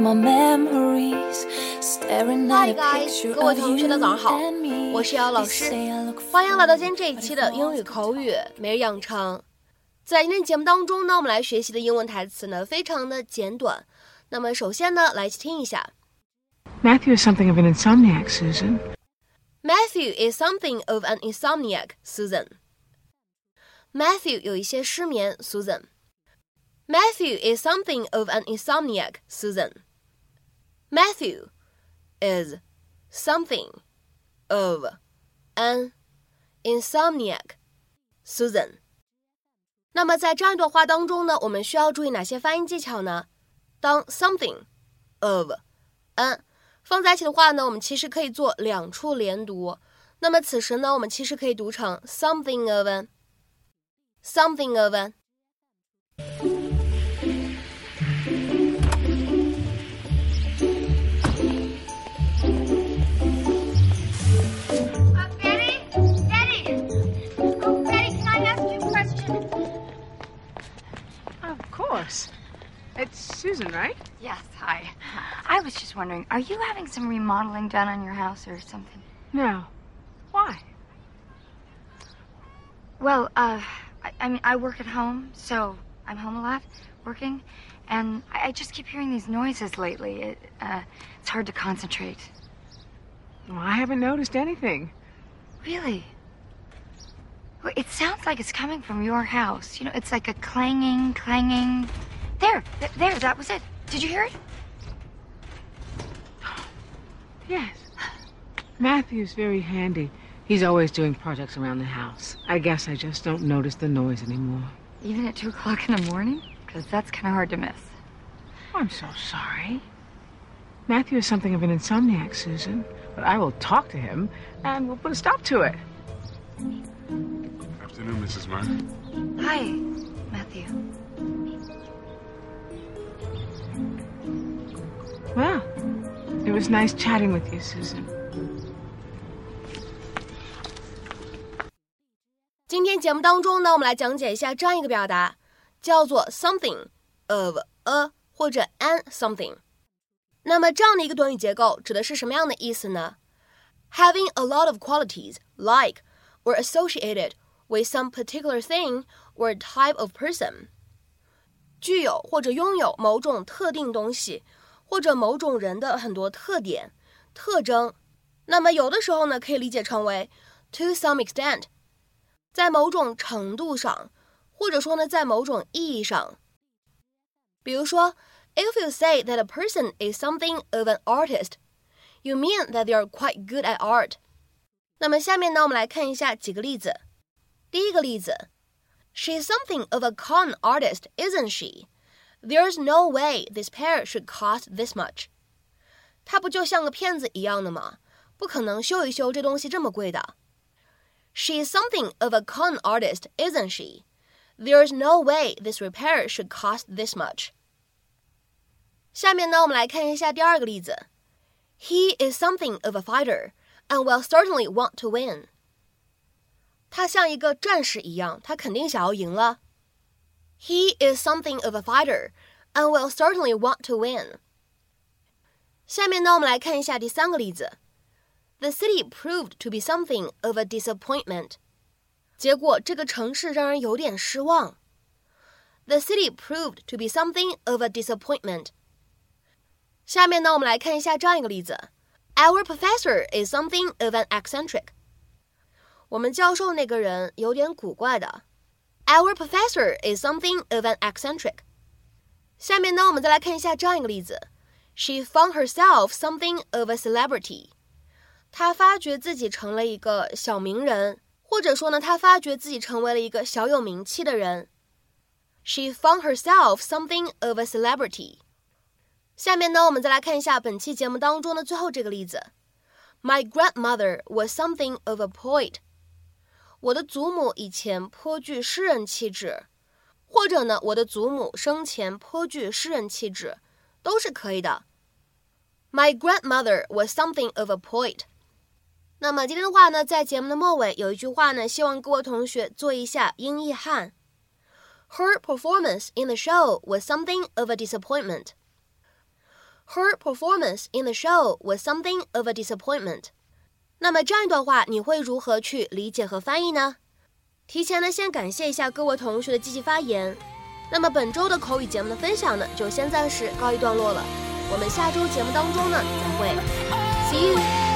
my memories, staring Hi at a guys，picture 各位 of 同学 you 大家早上好 and me. 我是姚老师欢迎来到今天这一期的英语口语每日养成。在今天节目当中呢，我们来学习的英文台词呢，非常的简短。那么首先呢，来一起听一下。Matthew is something of an insomniac, Susan. Matthew is something of an insomniac, Susan. Matthew 有一些失眠，Susan。Matthew is something of an insomniac, Susan. Matthew is something of an insomniac, Susan. 那么在这样一段话当中呢，我们需要注意哪些发音技巧呢？当 something of an 放在一起的话呢，我们其实可以做两处连读。那么此时呢，我们其实可以读成 something of an，something of an。It's Susan, right? Yes, hi. I was just wondering, are you having some remodeling done on your house or something? No. Why? Well, uh, I, I mean, I work at home, so I'm home a lot, working, and I, I just keep hearing these noises lately. It, uh, it's hard to concentrate. Well, I haven't noticed anything. Really? Well, It sounds like it's coming from your house. You know, it's like a clanging, clanging. There, th- there, that was it. Did you hear it? Yes. Matthew's very handy. He's always doing projects around the house. I guess I just don't notice the noise anymore. Even at 2 o'clock in the morning? Because that's kind of hard to miss. I'm so sorry. Matthew is something of an insomniac, Susan. But I will talk to him, and we'll put a stop to it. Afternoon, Mrs. Martin. Hi, Matthew. Well, it was nice chatting with you, Susan. 今天节目当中呢，我们来讲解一下这样一个表达，叫做 something of a 或者 an something。那么这样的一个短语结构指的是什么样的意思呢？Having a lot of qualities like or associated with some particular thing or type of person，具有或者拥有某种特定东西 或者某种人的很多特点、特征。那么有的时候呢，可以理解成为 to some extent。在某种程度上，或者说呢，在某种意义上。比如说，if you say that a person is something of an artist, you mean that they are quite good at art。那么下面呢，我们来看一下几个例子。第一个例子，She's something of a con artist, isn't she? There's no way this pair should cost this much。她不就像个骗子一样的吗？不可能修一修这东西这么贵的。She is something of a con artist, isn't she? There's no way this repair should cost this much. 下面呢，我们来看一下第二个例子。He is something of a fighter and will certainly want to win. 他像一个战士一样，他肯定想要赢了。 He is something of a fighter and will certainly want to win. 下面呢，我们来看一下第三个例子。The city proved to be something of a disappointment. 结果这个城市让人有点失望。The city proved to be something of a disappointment. 下面呢，我们来看一下这样一个例子：Our professor is something of an eccentric. 我们教授那个人有点古怪的。 Our professor is something of an eccentric. 下面呢，我们再来看一下这样一个例子：She found herself something of a celebrity. 她发觉自己成了一个小名人，或者说呢，她发觉自己成为了一个小有名气的人。She found herself something of a celebrity. 下面呢，我们再来看一下本期节目当中的最后这个例子：My grandmother was something of a poet. 我的祖母以前颇具诗人气质，或者呢，我的祖母生前颇具诗人气质，都是可以的。My grandmother was something of a poet. 那么今天的话呢，在节目的末尾有一句话呢，希望各位同学做一下英译汉。Her performance in the show was something of a disappointment. Her performance in the show was something of a disappointment。 那么这样一段话，你会如何去理解和翻译呢？提前呢，先感谢一下各位同学的积极发言。那么本周的口语节目的分享呢，就先暂时告一段落了。我们下周节目当中呢，再会，See you。